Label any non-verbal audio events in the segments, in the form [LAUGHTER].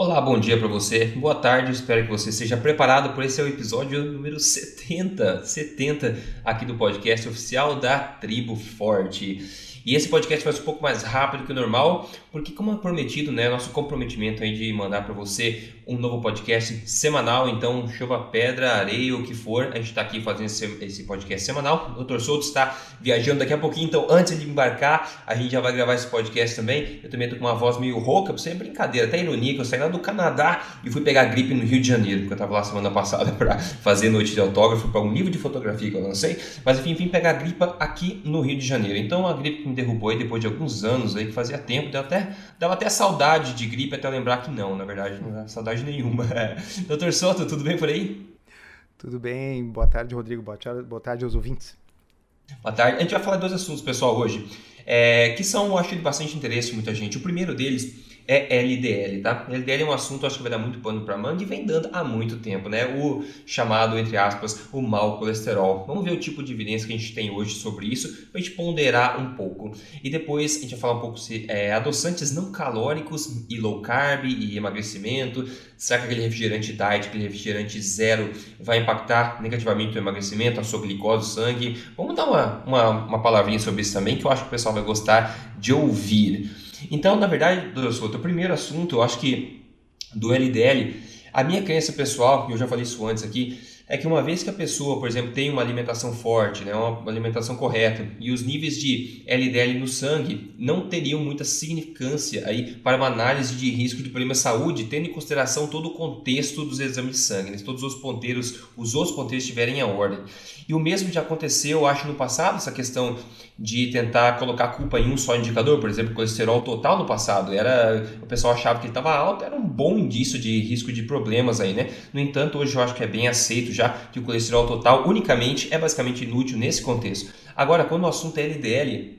Olá, bom dia para você, boa tarde, espero que você esteja preparado por esse é o episódio número 70, 70 aqui do podcast oficial da Tribo Forte. E esse podcast vai ser um pouco mais rápido que o normal, porque como é prometido, né, nosso comprometimento aí de mandar para você um novo podcast semanal, então chova pedra, areia, o que for, a gente está aqui fazendo esse, esse, podcast semanal. O Dr. Souto está viajando daqui a pouquinho, então antes de embarcar, a gente já vai gravar esse podcast também. Eu também estou com uma voz meio rouca, pra você é brincadeira, até ironia, que eu saí lá do Canadá e fui pegar gripe no Rio de Janeiro, porque eu estava lá semana passada [LAUGHS] para fazer noite de autógrafo para um livro de fotografia que eu lancei, mas enfim, vim pegar gripe aqui no Rio de Janeiro. Então a gripe que me derrubou aí depois de alguns anos aí, que fazia tempo, deu até, dava até saudade de gripe até lembrar que não, na verdade, não é saudade nenhuma. [LAUGHS] Doutor Soto, tudo bem por aí? Tudo bem, boa tarde, Rodrigo, boa tarde, boa tarde aos ouvintes. Boa tarde. A gente vai falar de dois assuntos, pessoal, hoje, é, que são, acho, de bastante interesse de muita gente. O primeiro deles é LDL, tá? LDL é um assunto, acho que vai dar muito pano para manga e vem dando há muito tempo, né? O chamado, entre aspas, o mau colesterol. Vamos ver o tipo de evidência que a gente tem hoje sobre isso, para a gente ponderar um pouco. E depois a gente vai falar um pouco se é, adoçantes não calóricos e low carb e emagrecimento. Será que aquele refrigerante diet, aquele refrigerante zero, vai impactar negativamente o emagrecimento, a sua glicose, o sangue? Vamos dar uma, uma, uma palavrinha sobre isso também, que eu acho que o pessoal vai gostar de ouvir. Então, na verdade, doutor o primeiro assunto, eu acho que do LDL, a minha crença pessoal, eu já falei isso antes aqui, é que uma vez que a pessoa, por exemplo, tem uma alimentação forte, né, uma alimentação correta, e os níveis de LDL no sangue não teriam muita significância aí para uma análise de risco de problema de saúde, tendo em consideração todo o contexto dos exames de sangue, né, se todos os ponteiros, os outros ponteiros estiverem em ordem. E o mesmo já aconteceu, eu acho, no passado, essa questão de tentar colocar a culpa em um só indicador, por exemplo, colesterol total no passado, era o pessoal achava que ele estava alto, era um bom indício de risco de problemas aí, né? No entanto, hoje eu acho que é bem aceito já que o colesterol total unicamente é basicamente inútil nesse contexto. Agora, quando o assunto é LDL,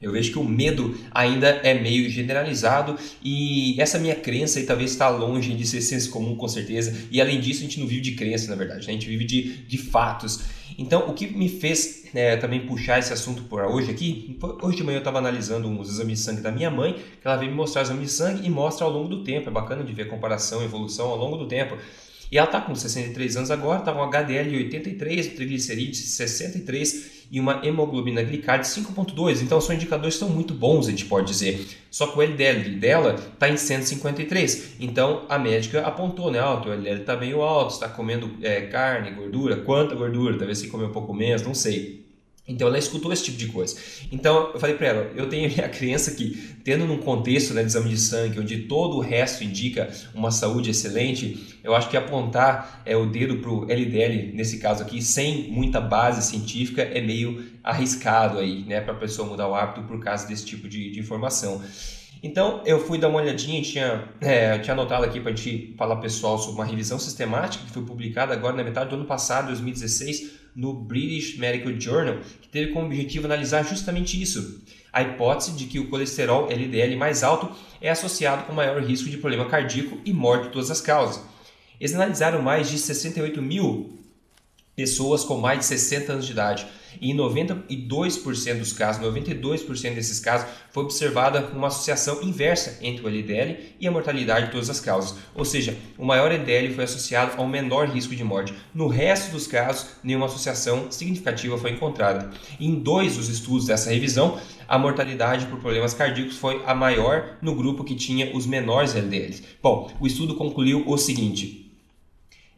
eu vejo que o medo ainda é meio generalizado e essa minha crença aí talvez está longe de ser senso comum com certeza. E além disso, a gente não vive de crença, na verdade, né? a gente vive de, de fatos. Então, o que me fez é, também puxar esse assunto por hoje aqui, hoje de manhã eu estava analisando os exames de sangue da minha mãe, que ela veio me mostrar os exames de sangue e mostra ao longo do tempo. É bacana de ver a comparação, a evolução ao longo do tempo. E ela está com 63 anos agora, está com HDL de 83, triglicerídeos 63 e uma hemoglobina glicada de 5.2. Então são indicadores que são muito bons, a gente pode dizer. Só que o LDL dela está em 153. Então a médica apontou, né? Oh, o LDL está meio alto, está comendo é, carne, gordura, quanta gordura, talvez se comer um pouco menos, não sei. Então ela escutou esse tipo de coisa. Então eu falei para ela, eu tenho [LAUGHS] minha crença que tendo num contexto né, de exame de sangue onde todo o resto indica uma saúde excelente, eu acho que apontar é o dedo para o LDL nesse caso aqui sem muita base científica é meio arriscado aí, né, para a pessoa mudar o hábito por causa desse tipo de, de informação. Então eu fui dar uma olhadinha, tinha, é, tinha anotado aqui para a gente falar pessoal sobre uma revisão sistemática que foi publicada agora na metade do ano passado, 2016 no British Medical Journal, que teve como objetivo analisar justamente isso. A hipótese de que o colesterol LDL mais alto é associado com maior risco de problema cardíaco e morte de todas as causas. Eles analisaram mais de 68 mil pessoas com mais de 60 anos de idade. E em 92% dos casos, 92% desses casos, foi observada uma associação inversa entre o LDL e a mortalidade de todas as causas. Ou seja, o maior LDL foi associado ao menor risco de morte. No resto dos casos, nenhuma associação significativa foi encontrada. Em dois dos estudos dessa revisão, a mortalidade por problemas cardíacos foi a maior no grupo que tinha os menores LDLs. Bom, o estudo concluiu o seguinte: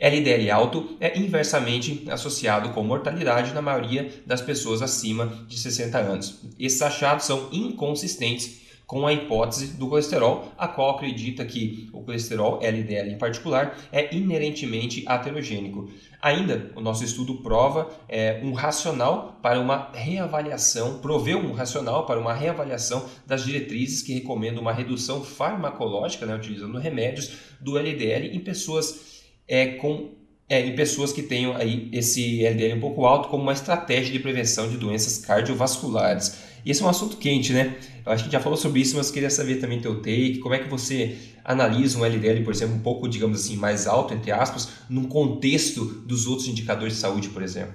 LDL alto é inversamente associado com mortalidade na maioria das pessoas acima de 60 anos. Esses achados são inconsistentes com a hipótese do colesterol, a qual acredita que o colesterol LDL em particular é inerentemente aterogênico. Ainda, o nosso estudo prova é, um racional para uma reavaliação, proveu um racional para uma reavaliação das diretrizes que recomendam uma redução farmacológica, né, utilizando remédios, do LDL em pessoas é, com, é, em pessoas que tenham aí esse LDL um pouco alto como uma estratégia de prevenção de doenças cardiovasculares. E esse é um assunto quente, né? Eu acho que já falou sobre isso, mas queria saber também teu take, como é que você analisa um LDL, por exemplo, um pouco, digamos assim, mais alto, entre aspas, num contexto dos outros indicadores de saúde, por exemplo.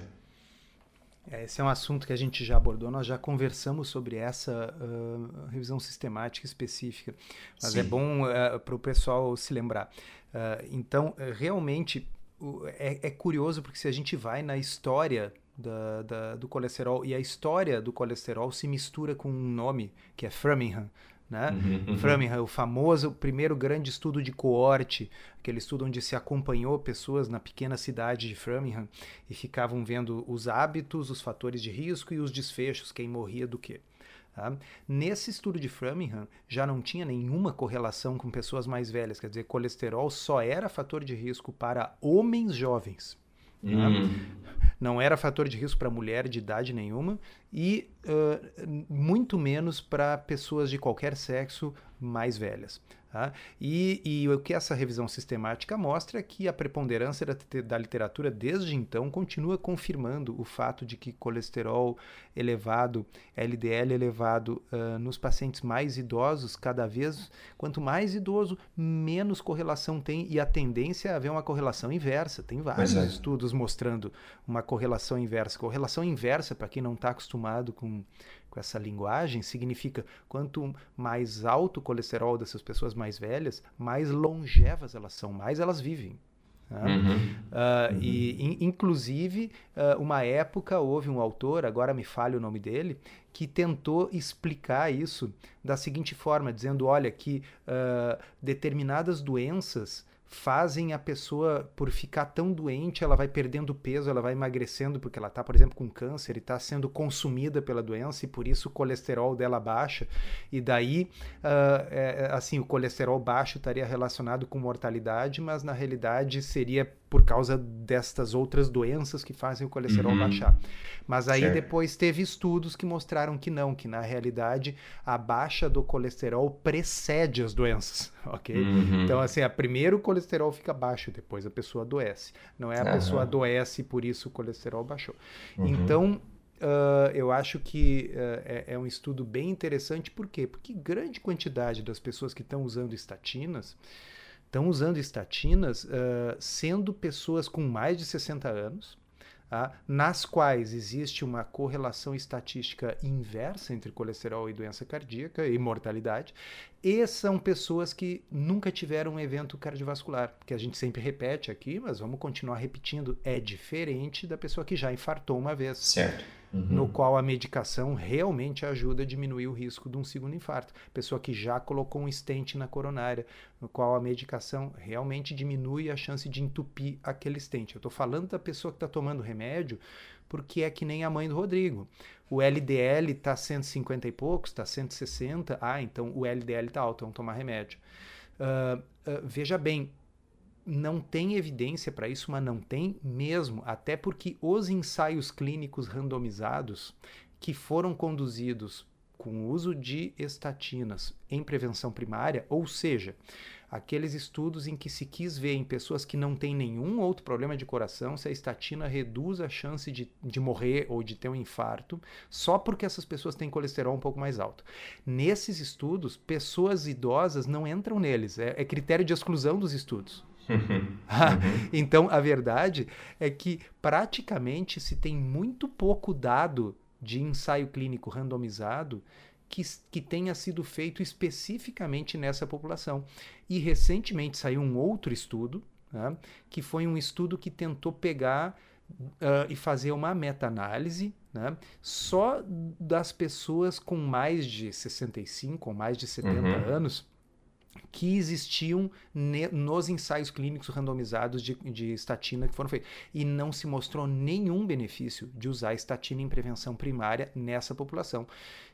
É, esse é um assunto que a gente já abordou, nós já conversamos sobre essa uh, revisão sistemática específica, mas é Sim. é bom uh, para o pessoal se lembrar. Uh, então, realmente, é, é, curioso porque se a gente vai na história da, da, do colesterol e a história do colesterol se mistura com um nome que é Framingham, né? Uhum, uhum. Framingham, o famoso primeiro grande estudo de coorte, aquele estudo onde se acompanhou pessoas na pequena cidade de Framingham e ficavam vendo os hábitos, os fatores de risco e os desfechos, quem morria do quê. Tá? Nesse estudo de Framingham já não tinha nenhuma correlação com pessoas mais velhas, quer dizer, colesterol só era fator de risco para homens jovens. Tá? Hum. Não era fator de risco para mulher de idade nenhuma e uh, muito menos para pessoas de qualquer sexo mais velhas. Tá? E, e, o que essa revisão sistemática mostra é que a preponderância da, da, literatura desde então continua confirmando o fato de que colesterol elevado, LDL elevado uh, nos pacientes mais idosos, cada vez, quanto mais idoso, menos correlação tem e a tendência é haver uma correlação inversa. Tem vários é. estudos mostrando uma correlação inversa. Correlação inversa, para quem não está acostumado com com essa linguagem significa quanto mais alto o colesterol dessas pessoas mais velhas, mais longevas elas são, mais elas vivem. Né? Uhum. Uh, uhum. E, in, inclusive, uh, uma época houve um autor, agora me falha o nome dele, que tentou explicar isso da seguinte forma, dizendo: olha, que uh, determinadas doenças fazem a pessoa, por ficar tão doente, ela vai perdendo peso, ela vai emagrecendo, porque ela está, por exemplo, com câncer e está sendo consumida pela doença e por isso o colesterol dela baixa. E daí, uh, é, assim, o colesterol baixo estaria relacionado com mortalidade, mas na realidade seria por causa destas outras doenças que fazem o colesterol uhum. baixar. Mas aí certo. depois teve estudos que mostraram que não, que na realidade a baixa do colesterol precede as doenças, [LAUGHS] ok? Uhum. Então assim, a primeiro o colesterol fica baixo, depois a pessoa adoece. Não é a uhum. pessoa adoece e por isso o colesterol baixou. Uhum. Então Uh, eu acho que uh, é, é, um estudo bem interessante, por quê? Porque grande quantidade das pessoas que estão usando estatinas estão usando estatinas uh, sendo pessoas com mais de 60 anos, tá? nas quais existe uma correlação estatística inversa entre colesterol e doença cardíaca e mortalidade, e são pessoas que nunca tiveram um evento cardiovascular, que a gente sempre repete aqui, mas vamos continuar repetindo, é diferente da pessoa que já infartou uma vez. Certo uhum. no qual a medicação realmente ajuda a diminuir o risco de um segundo infarto. Pessoa que já colocou um stent na coronária, no qual a medicação realmente diminui a chance de entupir aquele stent. Eu estou falando da pessoa que está tomando remédio porque é que nem a mãe do Rodrigo. O LDL está 150 e poucos, está 160. Ah, então o LDL está alto, vamos tomar remédio. Uh, uh, veja bem, não tem evidência para isso, mas não tem mesmo, até porque os ensaios clínicos randomizados que foram conduzidos com o uso de estatinas em prevenção primária, ou seja, aqueles estudos em que se quis ver em pessoas que não têm nenhum outro problema de coração se a estatina reduz a chance de, de morrer ou de ter um infarto, só porque essas pessoas têm colesterol um pouco mais alto. Nesses estudos, pessoas idosas não entram neles, é, é critério de exclusão dos estudos. Uhum. então, a verdade é que praticamente se tem muito pouco dado de ensaio clínico randomizado que, que tenha sido feito especificamente nessa população. E recentemente saiu um outro estudo, né, que foi um estudo que tentou pegar uh, e fazer uma meta-análise né, só das pessoas com mais de 65 ou mais de 70 uhum. anos que existiam nos ensaios clínicos randomizados de, de, estatina que foram feitos. E não se mostrou nenhum benefício de usar estatina em prevenção primária nessa população.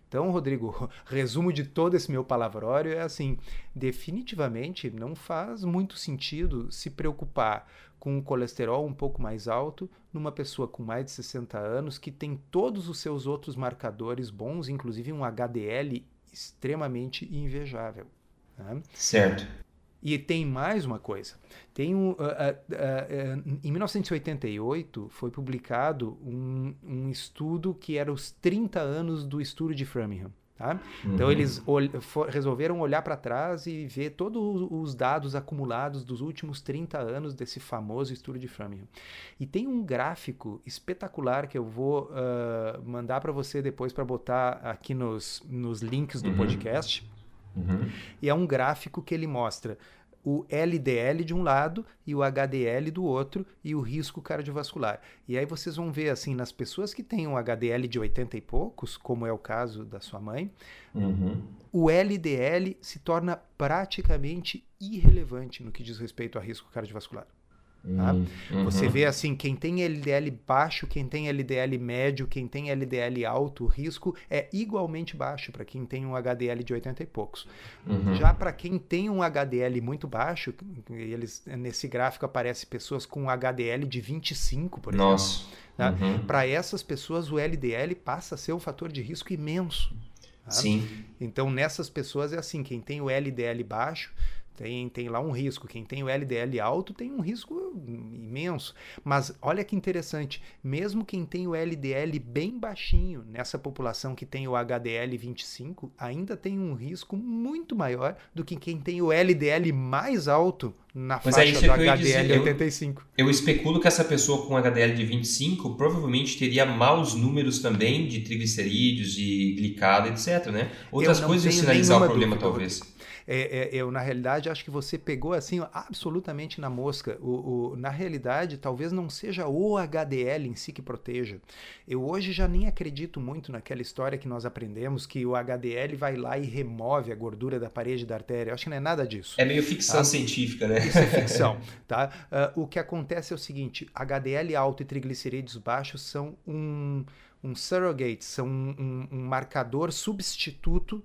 Então, Rodrigo, [LAUGHS] resumo de todo esse meu palavrório é assim: definitivamente não faz muito sentido se preocupar com o colesterol um pouco mais alto numa pessoa com mais de 60 anos que tem todos os seus outros marcadores bons, inclusive um HDL extremamente invejável. Né? Certo. E tem mais uma coisa. Tem um, uh, uh, uh, em 1988 foi publicado um, um, estudo que era os 30 anos do estudo de Framingham. Tá? Uhum. Então eles for, resolveram olhar para trás e ver todos os dados acumulados dos últimos 30 anos desse famoso estudo de Framingham. E tem um gráfico espetacular que eu vou uh, mandar para você depois para botar aqui nos, nos links do uhum. podcast. Uhum. E é um gráfico que ele mostra o LDL de um lado e o HDL do outro e o risco cardiovascular. E aí vocês vão ver assim, nas pessoas que têm um HDL de 80 e poucos, como é o caso da sua mãe, uhum. o LDL se torna praticamente irrelevante no que diz respeito a risco cardiovascular. Tá? Uhum. Você vê assim, quem tem LDL baixo, quem tem LDL médio, quem tem LDL alto, o risco é igualmente baixo para quem tem um HDL de 80 e poucos. Uhum. Já para quem tem um HDL muito baixo, eles nesse gráfico aparece pessoas com um HDL de 25, por exemplo. Nossa. Tá? Uhum. Para essas pessoas o LDL passa a ser um fator de risco imenso. Tá? Sim. Então nessas pessoas é assim, quem tem o LDL baixo tem, tem lá um risco. Quem tem o LDL alto tem um risco imenso. Mas olha que interessante, mesmo quem tem o LDL bem baixinho, nessa população que tem o HDL 25, ainda tem um risco muito maior do que quem tem o LDL mais alto na Mas é faixa é do HDL dizer, 85. Eu, eu, especulo que essa pessoa com HDL de 25 provavelmente teria maus números também de triglicerídeos, de glicado, etc, né? Outras coisas de sinalizar o problema, dúvida, talvez. É, é, eu, na realidade, acho que você pegou assim absolutamente na mosca. O, o, na realidade, talvez não seja o HDL em si que proteja. Eu hoje já nem acredito muito naquela história que nós aprendemos que o HDL vai lá e remove a gordura da parede da artéria. Eu acho que não é nada disso. É meio ficção tá? científica, né? Isso é ficção. [LAUGHS] tá? Uh, o que acontece é o seguinte: HDL alto e triglicerídeos baixos são um, um surrogate, são um, um, um marcador substituto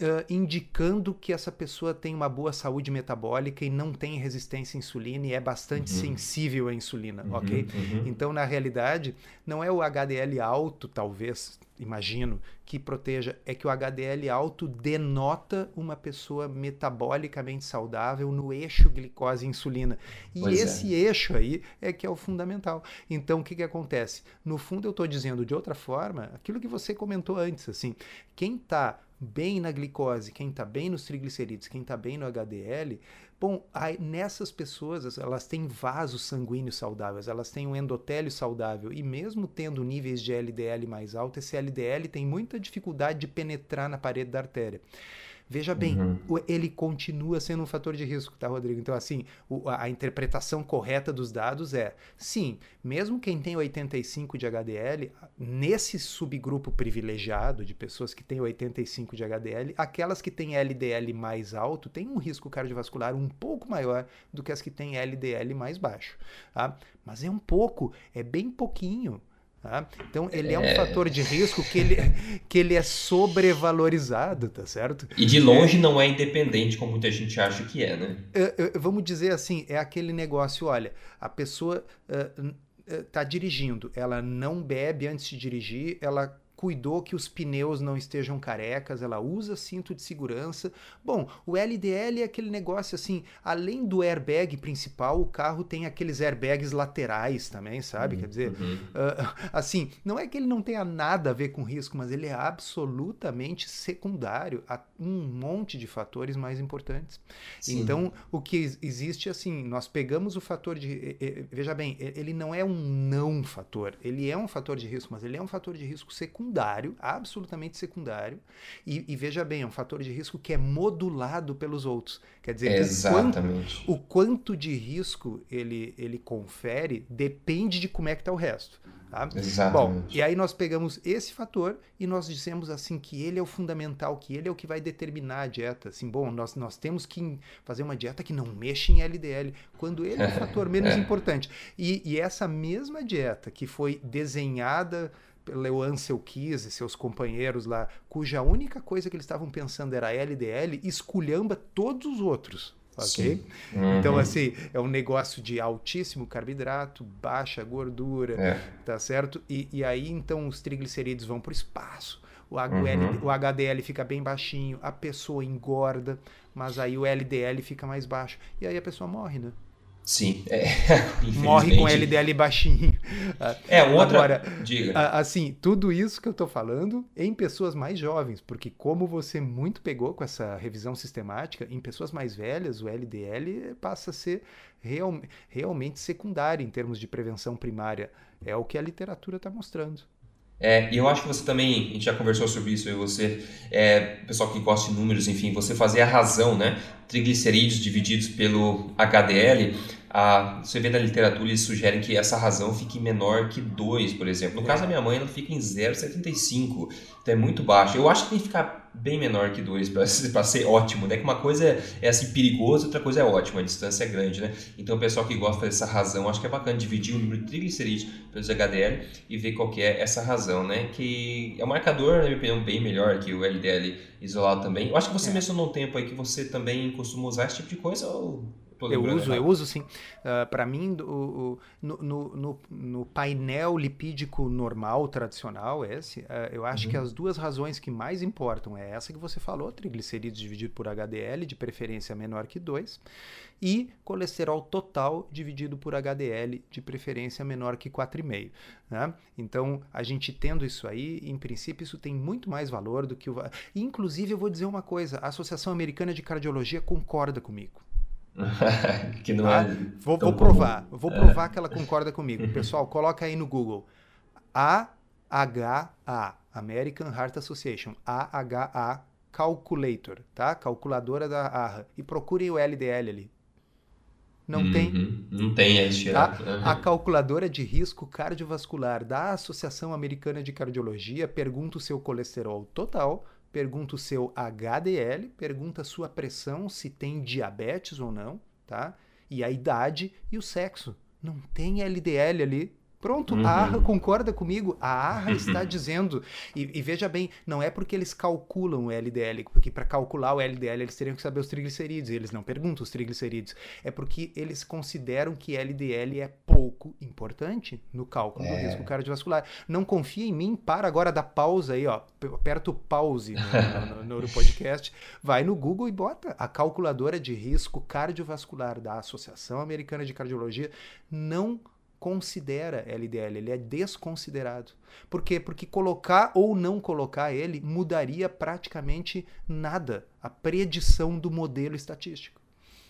uh, indicando que essa pessoa tem uma boa saúde metabólica e não tem resistência à insulina e é bastante uhum. sensível à insulina, uhum, ok? Uhum. Então, na realidade, não é o HDL alto, talvez, imagino, que proteja, é que o HDL alto denota uma pessoa metabolicamente saudável no eixo glicose-insulina. E pois esse é. eixo aí é que é o fundamental. Então, o que, que acontece? No fundo, eu estou dizendo de outra forma aquilo que você comentou antes, assim, quem está bem na glicose, quem está bem nos triglicerídeos, quem está bem no HDL, bom, aí, nessas pessoas elas têm vasos sanguíneos saudáveis, elas têm um endotélio saudável e mesmo tendo níveis de LDL mais altos, esse LDL tem muita dificuldade de penetrar na parede da artéria. Veja bem, uhum. ele continua sendo um fator de risco, tá, Rodrigo? Então, assim, o, a interpretação correta dos dados é: sim, mesmo quem tem 85 de HDL, nesse subgrupo privilegiado de pessoas que têm 85 de HDL, aquelas que têm LDL mais alto têm um risco cardiovascular um pouco maior do que as que têm LDL mais baixo. Tá? Mas é um pouco, é bem pouquinho. Tá? Então ele é um é... fator de risco que ele, que ele é sobrevalorizado, tá certo? E de longe é... não é independente como muita gente acha que é, né? É, vamos dizer assim, é aquele negócio, olha, a pessoa está dirigindo, ela não bebe antes de dirigir, ela cuidou que os pneus não estejam carecas, ela usa cinto de segurança. Bom, o LDL é aquele negócio assim, além do airbag principal, o carro tem aqueles airbags laterais também, sabe? Uhum, Quer dizer, uhum. uh, assim, não é que ele não tenha nada a ver com risco, mas ele é absolutamente secundário a um monte de fatores mais importantes. Sim. Então, o que existe assim, nós pegamos o fator de. Veja bem, ele não é um não fator, ele é um fator de risco, mas ele é um fator de risco secundário secundário, absolutamente secundário, e, e, veja bem, é um fator de risco que é modulado pelos outros. Quer dizer, Exatamente. O, quanto, o quanto de risco ele, ele confere depende de como é que está o resto. Tá? Exatamente. Bom, e aí nós pegamos esse fator e nós dissemos assim que ele é o fundamental, que ele é o que vai determinar a dieta. Assim, bom, nós, nós temos que fazer uma dieta que não mexa em LDL, quando ele é o fator menos [LAUGHS] é. importante. E, e essa mesma dieta que foi desenhada pelo Ansel Keys e seus companheiros lá, cuja única coisa que eles estavam pensando era LDL, esculhamba todos os outros. Ok? Uhum. Então, assim, é um negócio de altíssimo carboidrato, baixa gordura, é. tá certo? E, e aí, então, os triglicerídeos vão para o espaço, o, uhum. o HDL fica bem baixinho, a pessoa engorda, mas aí o LDL fica mais baixo. E aí a pessoa morre, né? Sim, é, [LAUGHS] morre com LDL baixinho. É, outra. Agora, diga. Assim, tudo isso que eu estou falando em pessoas mais jovens, porque como você muito pegou com essa revisão sistemática, em pessoas mais velhas, o LDL passa a ser real, realmente secundário em termos de prevenção primária. É o que a literatura está mostrando. É, e eu acho que você também, a gente já conversou sobre isso, eu você, é, pessoal que gosta de números, enfim, você fazer a razão, né? Triglicerídeos divididos pelo HDL, a, você vê na literatura, eles sugerem que essa razão fique menor que 2, por exemplo. No caso da minha mãe, ela fica em 0,75, então é muito baixo. Eu acho que tem que ficar bem menor que 2 para ser ótimo, né? Que uma coisa é, é assim perigoso, outra coisa é ótima, a distância é grande, né? Então o pessoal que gosta dessa razão, acho que é bacana dividir o número de triglicerídeos pelos HDL e ver qual que é essa razão, né? Que é um marcador, na minha opinião, bem melhor que o LDL isolado também. Eu acho que você é. mencionou um tempo aí que você também costuma usar esse tipo de coisa ou eu uso, eu uso sim. Uh, ah, para mim, o, no, no, no, painel lipídico normal, tradicional, esse, uh, eu acho uhum. que as duas razões que mais importam é essa que você falou, triglicerídeos dividido por HDL, de preferência menor que 2, e colesterol total dividido por HDL, de preferência menor que 4,5. Né? Então, a gente tendo isso aí, em princípio, isso tem muito mais valor do que o. Inclusive, eu vou dizer uma coisa: a Associação Americana de Cardiologia concorda comigo. [LAUGHS] que não tá? é vou, vou provar, vou provar é. que ela concorda comigo. Pessoal, coloca aí no Google AHA, American Heart Association, AHA Calculator, tá? Calculadora da AHA. E procurem o LDL ali. Não uhum, tem? Não tem, é tá? Uhum. A calculadora de risco cardiovascular da Associação Americana de Cardiologia pergunta o seu colesterol total, pergunta o seu HDL, pergunta a sua pressão, se tem diabetes ou não, tá? E a idade e o sexo. Não tem LDL ali, Pronto, uhum. a ARRA concorda comigo. A ARRA está dizendo. E, e, veja bem, não é porque eles calculam o LDL, porque para calcular o LDL eles teriam que saber os triglicerídeos. Eles não perguntam os triglicerídeos. É porque eles consideram que LDL é pouco importante no cálculo é. do risco cardiovascular. Não confia em mim, para agora da pausa aí, ó. Aperta o pause no, no, no podcast, vai no Google e bota a calculadora de risco cardiovascular da Associação Americana de Cardiologia. Não considera LDL, ele é desconsiderado. Por quê? Porque colocar ou não colocar ele mudaria praticamente nada a predição do modelo estatístico.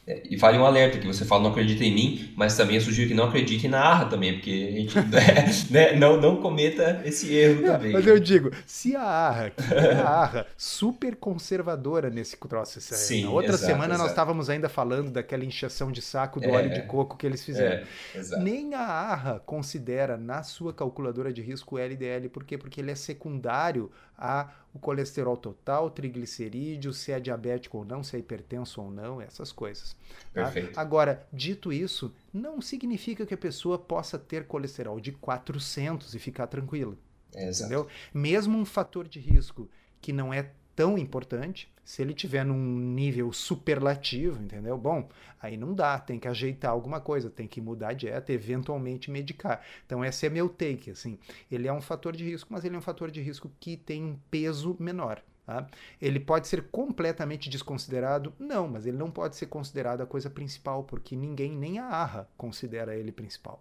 É, e vale um alerta que você fala não acredita em mim, mas também eu sugiro que não acredite na ARRA também, porque a gente [LAUGHS] né, não, não cometa esse erro também. Mas eu digo, se a ARRA, que é a ARRA super conservadora nesse troço, Sim, na outra exato, semana exato. nós estávamos ainda falando daquela injeção de saco do é, óleo de coco que eles fizeram. É, Nem a ARRA considera na sua calculadora de risco o LDL, por quê? Porque ele é secundário a o colesterol total, triglicerídeo, se é diabético ou não, se é hipertenso ou não, essas coisas. Tá? Agora, dito isso, não significa que a pessoa possa ter colesterol de 400 e ficar tranquila. É, entendeu? Mesmo um fator de risco que não é tão importante, se ele tiver num nível superlativo, entendeu? Bom, aí não dá, tem que ajeitar alguma coisa, tem que mudar a dieta, eventualmente medicar. Então esse é meu take, assim. Ele é um fator de risco, mas ele é um fator de risco que tem um peso menor. Tá? Ele pode ser completamente desconsiderado? Não, mas ele não pode ser considerado a coisa principal, porque ninguém, nem a ARRA, considera ele principal.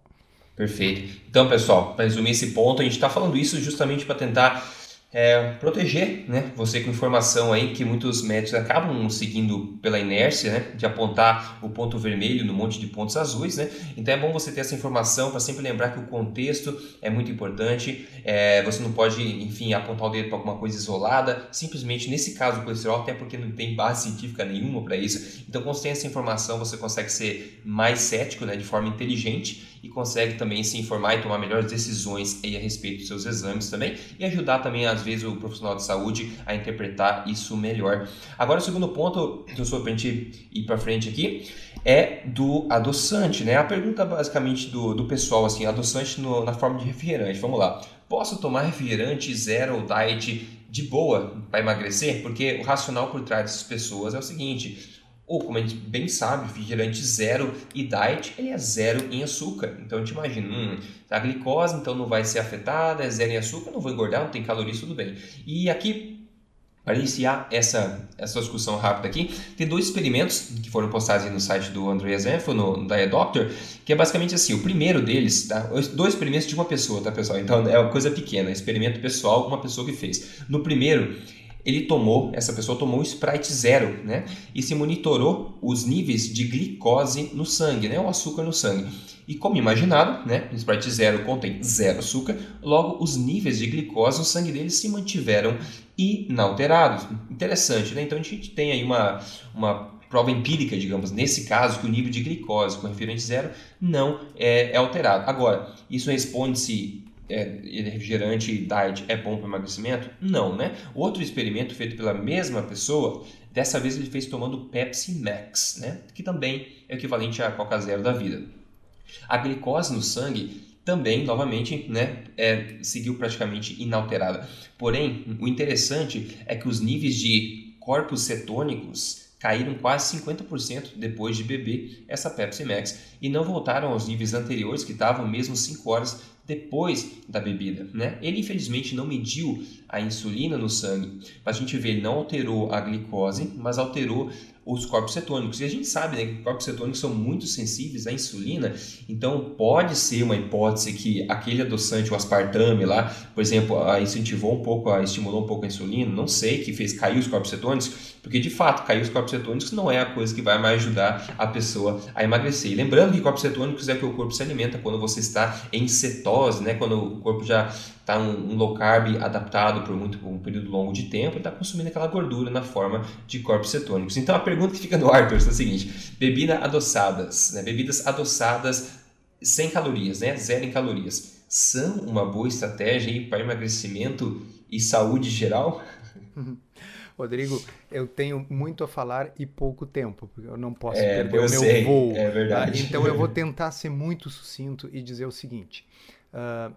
Perfeito. Então, pessoal, para resumir esse ponto, a gente está falando isso justamente para tentar é, proteger né, você com informação aí que muitos médicos acabam seguindo pela inércia né, de apontar o ponto vermelho no monte de pontos azuis. Né? Então é bom você ter essa informação para sempre lembrar que o contexto é muito importante. É, você não pode, enfim, apontar o dedo para alguma coisa isolada, simplesmente nesse caso do colesterol, até porque não tem base científica nenhuma para isso. Então, quando você tem essa informação, você consegue ser mais cético né, de forma inteligente e consegue também se informar e tomar melhores decisões aí a respeito dos seus exames também e ajudar também, às vezes, o profissional de saúde a interpretar isso melhor. Agora, o segundo ponto sou para a gente ir para frente aqui é do adoçante, né? A pergunta basicamente do, do pessoal, assim, adoçante no, na forma de refrigerante. Vamos lá. Posso tomar refrigerante zero ou diet de boa para emagrecer? Porque o racional por trás dessas pessoas é o seguinte: ou, como a gente bem sabe, refrigerante zero e diet, ele é zero em açúcar. Então, a gente imagina, hum, a glicose então não vai ser afetada, é zero em açúcar, não vou engordar, não tem calorias, tudo bem. E aqui Para iniciar essa, essa discussão rápida aqui, tem dois experimentos que foram postados no site do Andreas Zenfo, no, no Diet Doctor, que é basicamente assim, o primeiro deles, tá? dois experimentos de uma pessoa, tá pessoal? Então é uma coisa pequena, experimento pessoal, uma pessoa que fez. No primeiro, ele tomou, essa pessoa tomou Sprite Zero, né? E se monitorou os níveis de glicose no sangue, né? O açúcar no sangue. E como imaginado, né, Sprite Zero contém zero açúcar, logo os níveis de glicose no sangue dele se mantiveram inalterados. Interessante, né? Então a gente tem aí uma, uma prova empírica, digamos, nesse caso, que o nível de glicose com referente zero não é, é alterado. Agora, isso responde se é, refrigerante diet é bom para emagrecimento? Não, né? Outro experimento feito pela mesma pessoa, dessa vez ele fez tomando Pepsi Max, né? Que também é equivalente a Coca Zero da vida. A glicose no sangue também, novamente, né, é, seguiu praticamente inalterada. Porém, o interessante é que os níveis de corpos cetônicos caíram quase 50% depois de beber essa Pepsi Max e não voltaram aos níveis anteriores que estavam mesmo 5 horas depois da bebida. Né? Ele infelizmente não mediu a insulina no sangue, mas a gente vê ele não alterou a glicose, mas alterou os corpos cetônicos. E a gente sabe né, que corpos cetônicos são muito sensíveis à insulina, então pode ser uma hipótese que aquele adoçante, o aspartame lá, por exemplo, incentivou um pouco, estimulou um pouco a insulina, não sei, que fez cair os corpos cetônicos, porque de fato cair os corpos cetônicos não é a coisa que vai mais ajudar a pessoa a emagrecer. E lembrando que corpos cetônicos é que o corpo se alimenta quando você está em cetose, né, quando o corpo já está um, um, low carb adaptado por, muito, por um período longo de tempo está consumindo aquela gordura na forma de corpos cetônicos. Então a pergunta que fica no ar, é a seguinte: bebida adoçadas, né? bebidas adoçadas sem calorias, né? zero em calorias, são uma boa estratégia para emagrecimento e saúde geral? [LAUGHS] Rodrigo, eu tenho muito a falar e pouco tempo, porque eu não posso é, perder o meu sei, voo. É verdade. Tá? Então eu vou [LAUGHS] tentar ser muito sucinto e dizer o seguinte. Uh,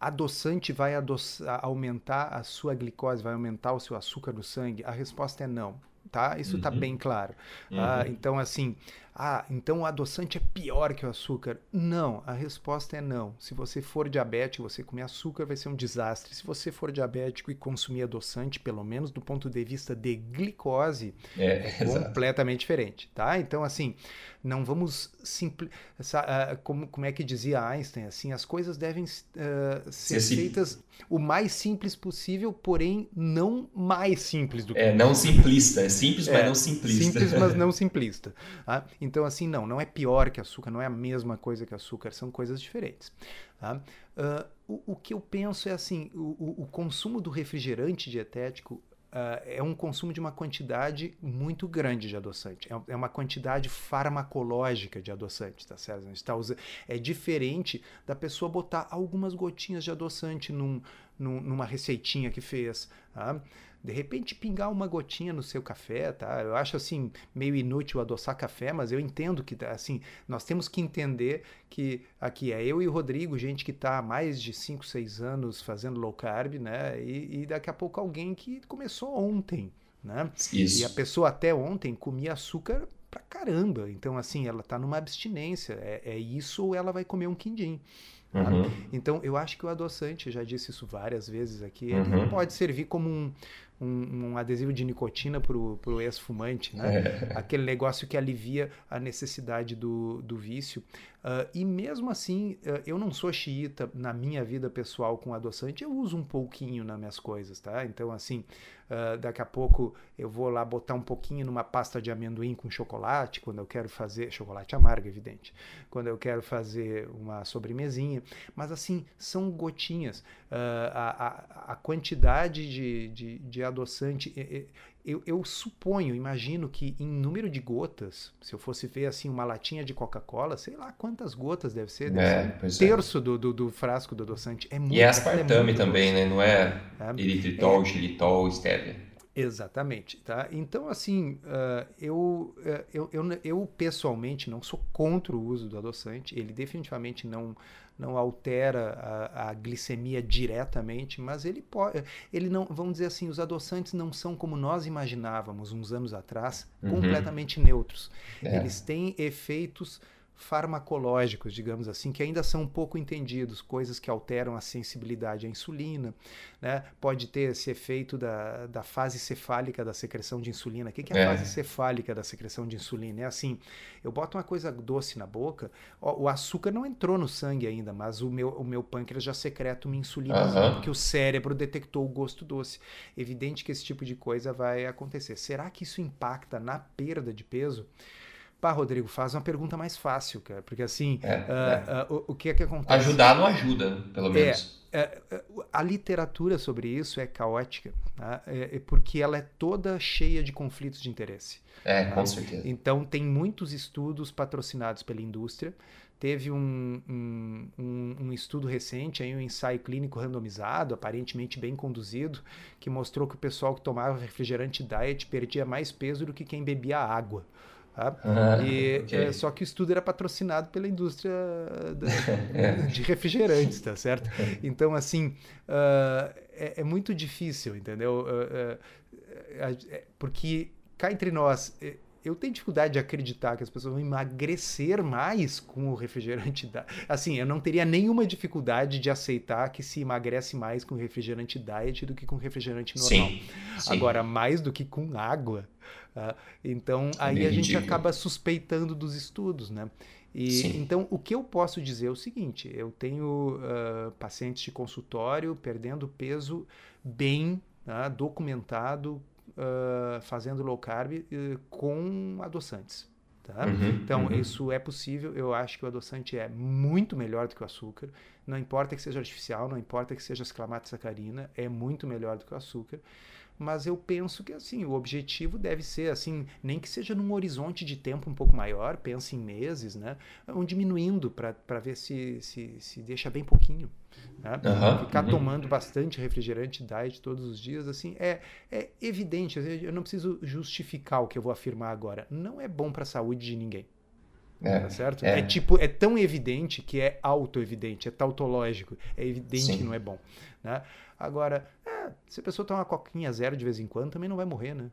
adoçante vai adoçar, aumentar a sua glicose, vai aumentar o seu açúcar no sangue? A resposta é não. Tá? Isso está uhum. bem claro. Uhum. Ah, então, assim, ah, então o adoçante é pior que o açúcar? Não, a resposta é não. Se você for diabético, você comer açúcar vai ser um desastre. Se você for diabético e consumir adoçante, pelo menos do ponto de vista de glicose, é, é [LAUGHS] completamente diferente, tá? Então, assim, não vamos simples. Uh, como, como é que dizia Einstein? Assim, as coisas devem uh, ser Sim. feitas o mais simples possível, porém não mais simples do que. É, não simplista. É simples, é, mas não simplista. Simples, mas não [LAUGHS] simplista. Tá? Então, assim, não, não é pior que açúcar, não é a mesma coisa que açúcar, são coisas diferentes. Tá? Uh, o, o, que eu penso é assim: o, o consumo do refrigerante dietético Uh, é um consumo de uma quantidade muito grande de adoçante. É, é uma quantidade farmacológica de adoçante, tá certo? Está usando, é diferente da pessoa botar algumas gotinhas de adoçante num, num, numa receitinha que fez. Tá? De repente pingar uma gotinha no seu café, tá? Eu acho assim meio inútil adoçar café, mas eu entendo que assim, nós temos que entender que aqui é eu e o Rodrigo, gente que está há mais de 5, 6 anos fazendo low carb, né? E, e, daqui a pouco alguém que começou ontem, né? Isso. E a pessoa até ontem comia açúcar pra caramba. Então, assim, ela está numa abstinência. É, é, isso ou ela vai comer um quindim. Tá? Uhum. Então, eu acho que o adoçante, já disse isso várias vezes aqui, uhum. ele pode servir como um, um, um adesivo de nicotina para o ex-fumante, né? É. Aquele negócio que alivia a necessidade do, do vício. Uh, e mesmo assim, uh, eu não sou xiita na minha vida pessoal com adoçante, eu uso um pouquinho nas minhas coisas, tá? Então, assim, uh, daqui a pouco eu vou lá botar um pouquinho numa pasta de amendoim com chocolate, quando eu quero fazer, chocolate amargo, evidente, quando eu quero fazer uma sobremesinha, mas assim, são gotinhas. A, a, a, quantidade de, de, de adoçante, eu, eu, suponho, imagino que em número de gotas, se eu fosse ver assim uma latinha de Coca-Cola, sei lá quantas gotas deve ser, deve é, ser um terço é. do, do, do, frasco do adoçante. É muito, e é aspartame é também, né? Não é, é eritritol, é. xilitol, estévia. Exatamente, tá? Então, assim, uh, eu, uh, eu, eu, eu pessoalmente não sou contra o uso do adoçante, ele definitivamente não não altera a, a, glicemia diretamente, mas ele pode, ele não, vamos dizer assim, os adoçantes não são como nós imaginávamos uns anos atrás, uhum. completamente neutros. É. Eles têm efeitos farmacológicos, digamos assim, que ainda são um pouco entendidos, coisas que alteram a sensibilidade à insulina, né? pode ter esse efeito da, da fase cefálica da secreção de insulina. O que, que é a é. fase cefálica da secreção de insulina? É assim, eu boto uma coisa doce na boca, ó, o açúcar não entrou no sangue ainda, mas o meu, o meu pâncreas já secreta uma insulina, uhum. porque o cérebro detectou o gosto doce. Evidente que esse tipo de coisa vai acontecer. Será que isso impacta na perda de peso? Pá, Rodrigo, faz uma pergunta mais fácil, cara. Porque assim, é, uh, é. Uh, o, o, que é que acontece? Ajudar não ajuda, pelo é, menos. É, a literatura sobre isso é caótica, tá? é, porque ela é toda cheia de conflitos de interesse. É, tá? com certeza. Então, tem muitos estudos patrocinados pela indústria. Teve um, um, um, um, estudo recente, aí um ensaio clínico randomizado, aparentemente bem conduzido, que mostrou que o pessoal que tomava refrigerante diet perdia mais peso do que quem bebia água. Tá? Ah, e, okay. é, só que o estudo era patrocinado pela indústria da, [LAUGHS] é. de refrigerantes, tá certo? Então, assim, uh, é, é, muito difícil, entendeu? Uh, uh, porque cá entre nós, eu tenho dificuldade de acreditar que as pessoas vão emagrecer mais com o refrigerante diet. Assim, eu não teria nenhuma dificuldade de aceitar que se emagrece mais com refrigerante diet do que com refrigerante normal. Sim, sim. Agora, mais do que com água, Uh, então, aí a gente acaba suspeitando dos estudos, né? E, então, o que eu posso dizer é o seguinte: eu tenho uh, pacientes de consultório perdendo peso bem uh, documentado, ah, fazendo low carb com adoçantes. Tá? Uhum, então, uhum. isso é possível. Eu acho que o adoçante é muito melhor do que o açúcar. Não importa que seja artificial, não importa que seja esclamato sacarina, é muito melhor do que o açúcar mas eu penso que assim o objetivo deve ser assim nem que seja num horizonte de tempo um pouco maior pense em meses né vão diminuindo para ver se, se, se deixa bem pouquinho né? Uhum, ficar uhum. tomando bastante refrigerante diet todos os dias assim é, é evidente eu não preciso justificar o que eu vou afirmar agora não é bom para a saúde de ninguém é, tá certo? É. é. tipo, é tão evidente que é auto-evidente, é tautológico, é evidente Sim. que não é bom. Né? Agora, é, se a pessoa tomar uma coquinha zero de vez em quando, também não vai morrer, né?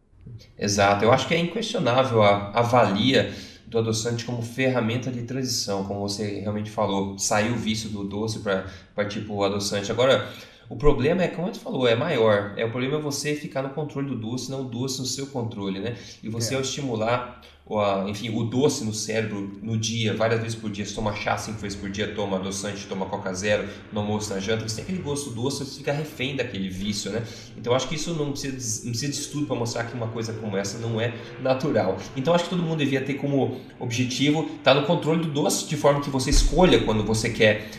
Exato, eu acho que é inquestionável a, a valia do adoçante como ferramenta de transição, como você realmente falou, saiu o vício do doce para tipo o adoçante. Agora, o problema é, como você falou, é maior. É o problema é você ficar no controle do doce, não o doce no seu controle, né? E você é. ao estimular, o, enfim, o doce no cérebro no dia, várias vezes por dia, você toma chá cinco vezes por dia, toma adoçante, toma coca zero, no almoço, na janta, você tem aquele gosto doce, você fica refém daquele vício, né? Então acho que isso não precisa, não precisa de estudo para mostrar que uma coisa como essa não é natural. Então acho que todo mundo devia ter como objetivo estar tá no controle do doce, de forma que você escolha quando você quer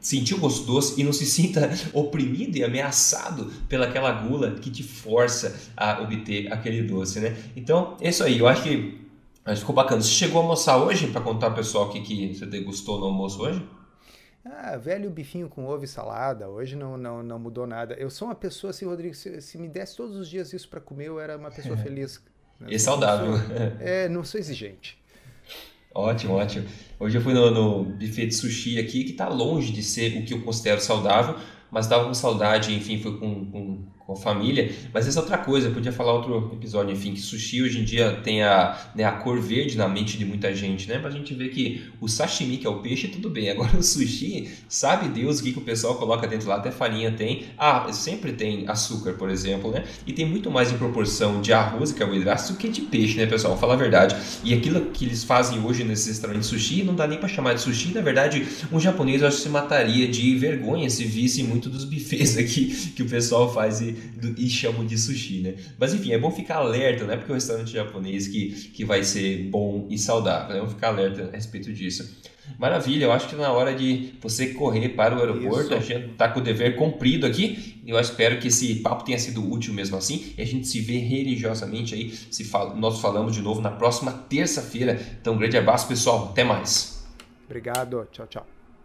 sentir o gosto doce e não se [LAUGHS] sinta oprimido e ameaçado pelaquela gula que te força a obter aquele doce, né? Então, é isso aí. Eu acho que, acho que ficou bacana. Você chegou a almoçar hoje para contar ao pessoal o que, que você degustou no almoço hoje? Ah, velho bifinho com ovo e salada. Hoje não, não, não mudou nada. Eu sou uma pessoa assim, Rodrigo, se, se me desse todos os dias isso para comer, eu era uma pessoa [LAUGHS] feliz. Né? E saudável. Sou, [LAUGHS] é, não sou exigente. Ótimo, ótimo. Hoje eu fui no, no buffet de sushi aqui, que está longe de ser o que eu considero saudável, mas estava com saudade, enfim, foi com, com com família. Mas essa é outra coisa, eu podia falar outro episódio, enfim, que sushi hoje em dia tem a, né, a cor verde na mente de muita gente, né? Pra gente ver que o sashimi, que é o peixe, tudo bem. Agora o sushi, sabe Deus o que, que o pessoal coloca dentro lá, até farinha tem. Ah, sempre tem açúcar, por exemplo, né? E tem muito mais em proporção de arroz e carboidratos do que de peixe, né, pessoal? Fala a verdade. E aquilo que eles fazem hoje nesses de sushi, não dá nem para chamar de sushi. Na verdade, um japonês eu acho que se mataria de vergonha se visse muito dos [LAUGHS] bufês aqui que o pessoal faz e e chamam de sushi, né? Mas enfim, é bom ficar alerta, não é porque é um restaurante japonês que, que vai ser bom e saudável, né? Vamos ficar alerta a respeito disso. Maravilha, eu acho que na hora de você correr para o aeroporto, Isso. a gente está com o dever cumprido aqui. Eu espero que esse papo tenha sido útil mesmo assim. E a gente se vê religiosamente aí. Se fala, nós falamos de novo na próxima terça-feira. Então, um grande abraço, pessoal. Até mais. Obrigado. Tchau, tchau.